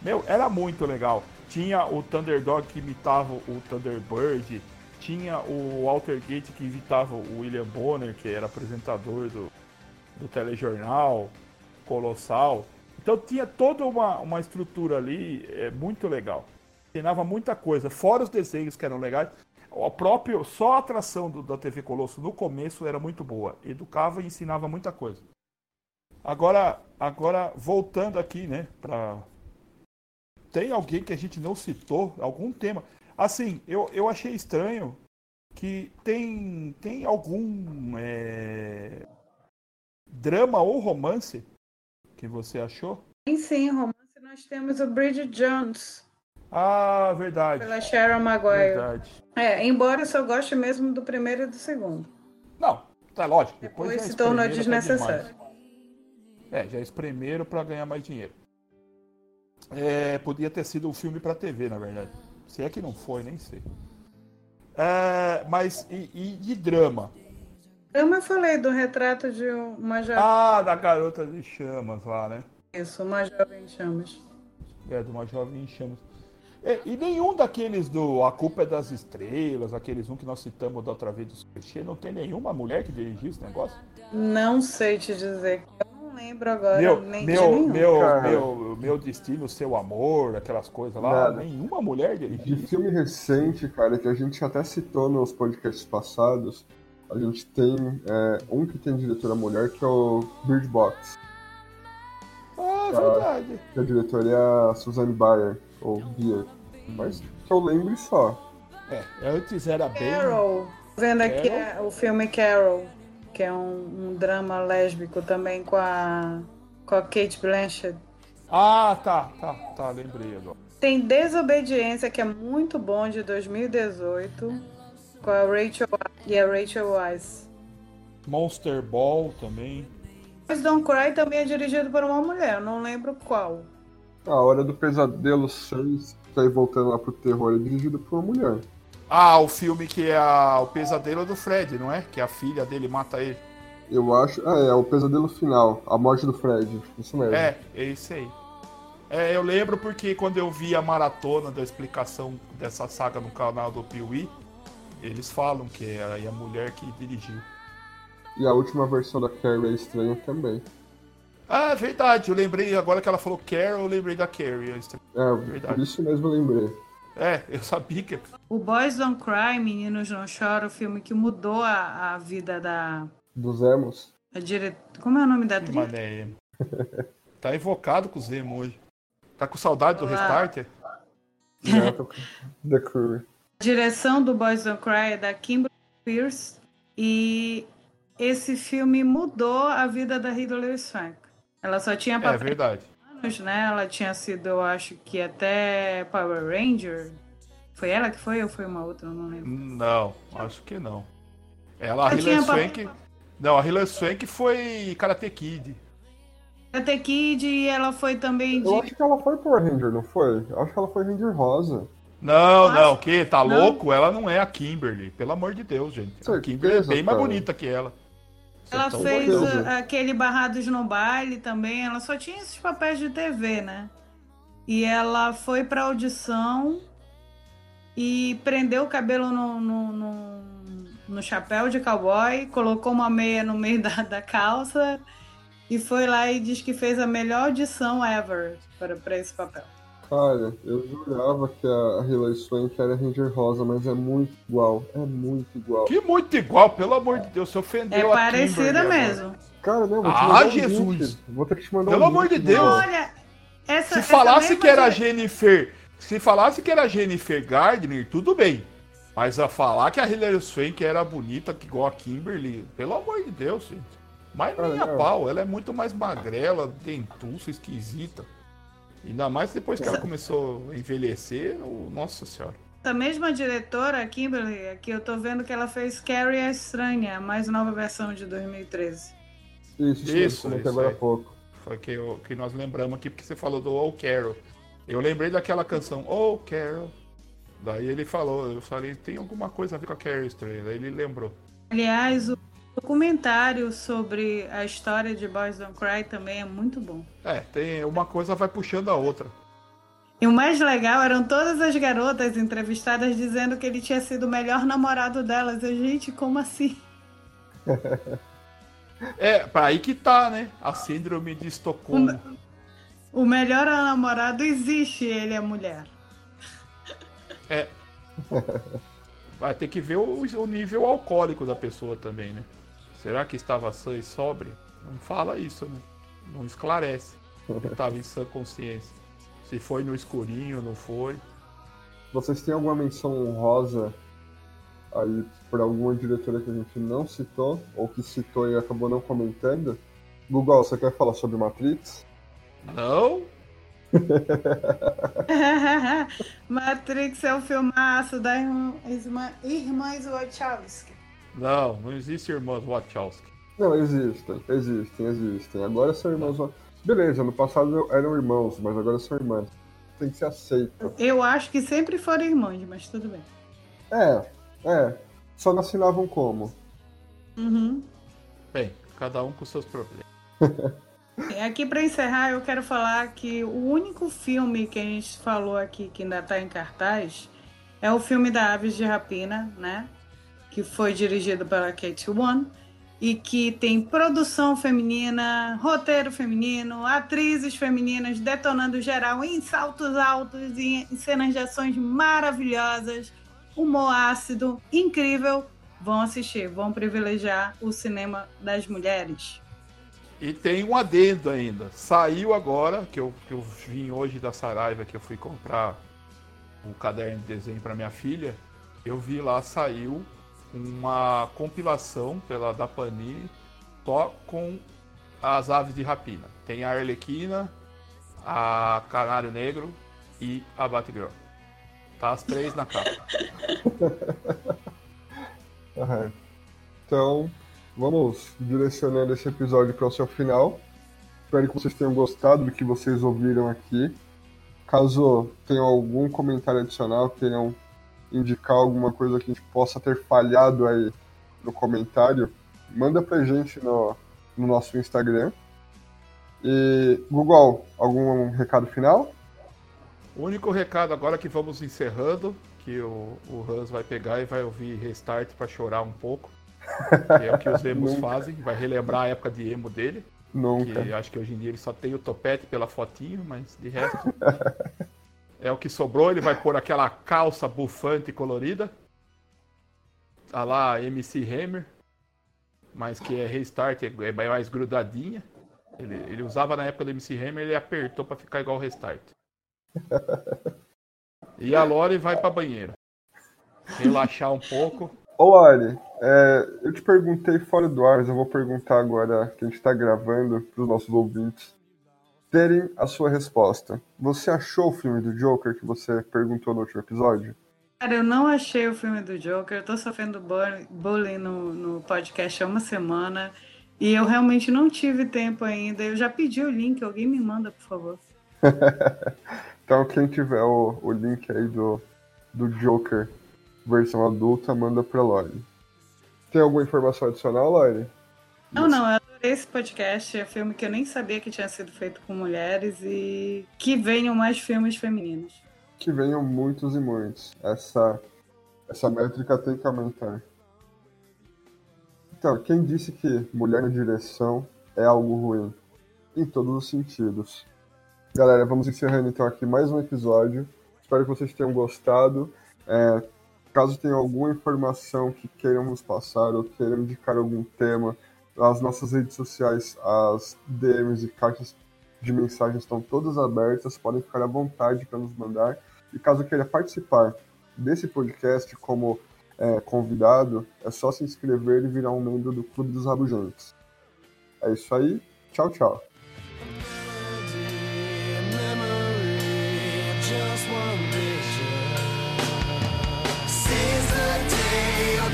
Meu, era muito legal. Tinha o Thunderdog que imitava o Thunderbird, tinha o Walter Gate que imitava o William Bonner, que era apresentador do, do telejornal Colossal. Então tinha toda uma, uma estrutura ali é, muito legal. Ensinava muita coisa, fora os desenhos que eram legais. O próprio, só a atração do, da TV Colosso no começo era muito boa. Educava e ensinava muita coisa. Agora, agora voltando aqui, né, para tem alguém que a gente não citou, algum tema. Assim, eu, eu achei estranho que tem, tem algum é, drama ou romance que você achou? Sim, sim, romance nós temos o Bridget Jones. Ah, verdade. Pela Sharon Maguire. Verdade. É, embora eu só goste mesmo do primeiro e do segundo. Não, tá lógico. Depois, Depois se tornou desnecessário. É, já espremeram para ganhar mais dinheiro. É, podia ter sido um filme para TV, na verdade. Se é que não foi, nem sei. É, mas e, e, de drama? Eu falei do retrato de uma jovem. Ah, da garota de chamas lá, né? Isso, uma jovem em chamas. É, de uma jovem em chamas. É, e nenhum daqueles do A Culpa é das Estrelas, aqueles um que nós citamos da outra vez do Clichê, não tem nenhuma mulher que dirigiu esse negócio? Não sei te dizer lembro agora. Meu, nem meu, meu, meu, meu destino, seu amor, aquelas coisas lá. Nada. Nenhuma mulher dirigiu. De filme recente, cara, que a gente até citou nos podcasts passados, a gente tem é, um que tem diretora mulher, que é o Bird Box. Ah, a, verdade. Que a diretora é a Suzanne Bayer, ou Beer. Mas que eu lembre só. É, antes era bem. Carol. Vendo aqui Carol? o filme Carol que é um, um, drama lésbico também com a, com a Kate Blanchett. Ah, tá, tá, tá, lembrei agora. Tem Desobediência, que é muito bom, de 2018, com a Rachel e a Rachel Weisz. Monster Ball também. Mas Don't Cry também é dirigido por uma mulher, não lembro qual. A Hora do Pesadelo 6, que aí voltando lá pro terror, é dirigido por uma mulher. Ah, o filme que é a, o pesadelo do Fred, não é? Que a filha dele mata ele. Eu acho. Ah, é, o pesadelo final, a morte do Fred. Isso mesmo. É, é isso aí. É, eu lembro porque quando eu vi a maratona da explicação dessa saga no canal do Piuí, eles falam que é a mulher que dirigiu. E a última versão da Carrie é estranha também. Ah, é verdade. Eu lembrei, agora que ela falou Carrie, eu lembrei da Carrie. É, verdade. por isso mesmo eu lembrei. É, eu sabia que. O Boys Don't Cry, Meninos Não Choram, o filme que mudou a, a vida da. Dos emos. A dire... Como é o nome da atriz? Mané. tá invocado com os emos hoje. Tá com saudade Olá. do Restarter? The Crew. A direção do Boys Don't Cry é da Kimberly Pierce e esse filme mudou a vida da Hilary Lewis Frank. Ela só tinha papel. É verdade anos, né? Ela tinha sido, eu acho que até Power Ranger. Foi ela que foi ou foi uma outra? Eu não lembro. Não, acho que não. Ela, a Hilary Swank. Não, a Hilary Swank foi Karate Kid. Karate Kid e ela foi também de. Eu acho que ela foi Power Ranger, não foi? Eu acho que ela foi Ranger Rosa. Não, não, o que? Tá não. louco? Ela não é a Kimberly. Pelo amor de Deus, gente. Certeza, a Kimberly é bem cara. mais bonita que ela. Ela fez aquele Barrados no Baile também. Ela só tinha esses papéis de TV, né? E ela foi pra audição e prendeu o cabelo no, no, no, no chapéu de cowboy, colocou uma meia no meio da, da calça e foi lá e diz que fez a melhor audição ever para esse papel. Cara, eu jurava que a Hilary Swank era Ranger Rosa, mas é muito igual. É muito igual. Que muito igual, pelo amor de Deus, você ofendeu é a É parecida mesmo. Cara, não, vou te Ah, Jesus! Vou ter que te mandar Pelo um amor de Deus! Olha, Essa, Se essa falasse mesma que era dire- Jennifer, se falasse que era Jennifer Gardner, tudo bem. Mas a falar que a Hilary Swank era bonita que igual a Kimberly, pelo amor de Deus, gente. Mas nem Ah, a pau, ela é muito mais magrela, dentuça, esquisita. Ainda mais depois que ela começou a envelhecer, o- nossa senhora. Essa mesma diretora, a Kimberly, aqui eu tô vendo que ela fez Carrie a Estranha, a mais nova versão de 2013. Isso, isso, Isso, agora há pouco. Foi que, eu- que nós lembramos aqui, porque você falou do Oh Carol. Eu lembrei daquela canção, Oh Carol. Daí ele falou, eu falei, tem alguma coisa a ver com a Carol Estrela. Daí ele lembrou. Aliás, o documentário sobre a história de Boys Don't Cry também é muito bom. É, tem uma coisa vai puxando a outra. E o mais legal eram todas as garotas entrevistadas dizendo que ele tinha sido o melhor namorado delas. Eu, gente, como assim? É, pra aí que tá, né? A síndrome de Estocolmo. O melhor namorado existe, ele é mulher. É. Vai ter que ver o, o nível alcoólico da pessoa também, né? Será que estava sã e sóbrio? Não fala isso, né? Não esclarece. Estava em sã consciência. Se foi no escurinho, não foi. Vocês têm alguma menção honrosa aí por alguma diretora que a gente não citou, ou que citou e acabou não comentando? Google, você quer falar sobre Matrix? Não? Matrix é o filmaço das irmã- irmãs Wachowski. Não, não existe irmãs Wachowski. Não, existem, existem, existem. Agora são irmãos. Beleza, no passado eram irmãos, mas agora são irmãs. Tem que ser aceito. Eu acho que sempre foram irmãs, mas tudo bem. É, é. Só não assinavam como. Uhum. Bem, cada um com seus problemas. Aqui para encerrar, eu quero falar que o único filme que a gente falou aqui que ainda está em cartaz é o filme da Aves de Rapina, né? Que foi dirigido pela Kate Wan e que tem produção feminina, roteiro feminino, atrizes femininas detonando geral em saltos altos e em cenas de ações maravilhosas, humor ácido, incrível. Vão assistir, vão privilegiar o cinema das mulheres. E tem um adendo ainda. Saiu agora, que eu, que eu vim hoje da Saraiva, que eu fui comprar um caderno de desenho para minha filha. Eu vi lá, saiu uma compilação pela da Panini só com as aves de rapina. Tem a Arlequina, a Canário Negro e a Batgirl. Tá as três na capa. Aham. Então, vamos direcionando esse episódio para o seu final. Espero que vocês tenham gostado do que vocês ouviram aqui. Caso tenham algum comentário adicional, queiram indicar alguma coisa que a gente possa ter falhado aí no comentário, manda pra gente no, no nosso Instagram. E, Google, algum recado final? O único recado agora que vamos encerrando, que o, o Hans vai pegar e vai ouvir Restart para chorar um pouco. Que é o que os emos fazem, vai relembrar a época de emo dele. Nunca. Que acho que hoje em dia ele só tem o topete pela fotinho, mas de resto. é o que sobrou, ele vai pôr aquela calça bufante e colorida. A lá MC Hammer. Mas que é Restart, é mais grudadinha. Ele, ele usava na época do MC Hammer, ele apertou para ficar igual o Restart. E a Lore vai pra banheiro. Relaxar um pouco. Ô, Lari, é, eu te perguntei fora do ar, mas eu vou perguntar agora que a gente está gravando para os nossos ouvintes terem a sua resposta. Você achou o filme do Joker que você perguntou no último episódio? Cara, eu não achei o filme do Joker, eu tô sofrendo bu- bullying no, no podcast há uma semana e eu realmente não tive tempo ainda. Eu já pedi o link, alguém me manda, por favor. Então, quem tiver o, o link aí do, do Joker versão adulta, manda pra Lori. Tem alguma informação adicional, Lori? Não, não, eu adorei esse podcast, é um filme que eu nem sabia que tinha sido feito com mulheres e que venham mais filmes femininos. Que venham muitos e muitos. Essa, essa métrica tem que aumentar. Então, quem disse que mulher na direção é algo ruim? Em todos os sentidos. Galera, vamos encerrando então aqui mais um episódio. Espero que vocês tenham gostado. É, caso tenham alguma informação que queiram nos passar ou queiram indicar algum tema, as nossas redes sociais, as DMs e caixas de mensagens estão todas abertas, podem ficar à vontade para nos mandar. E caso queira participar desse podcast como é, convidado, é só se inscrever e virar um membro do Clube dos Rabujantes. É isso aí, tchau, tchau.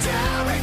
Down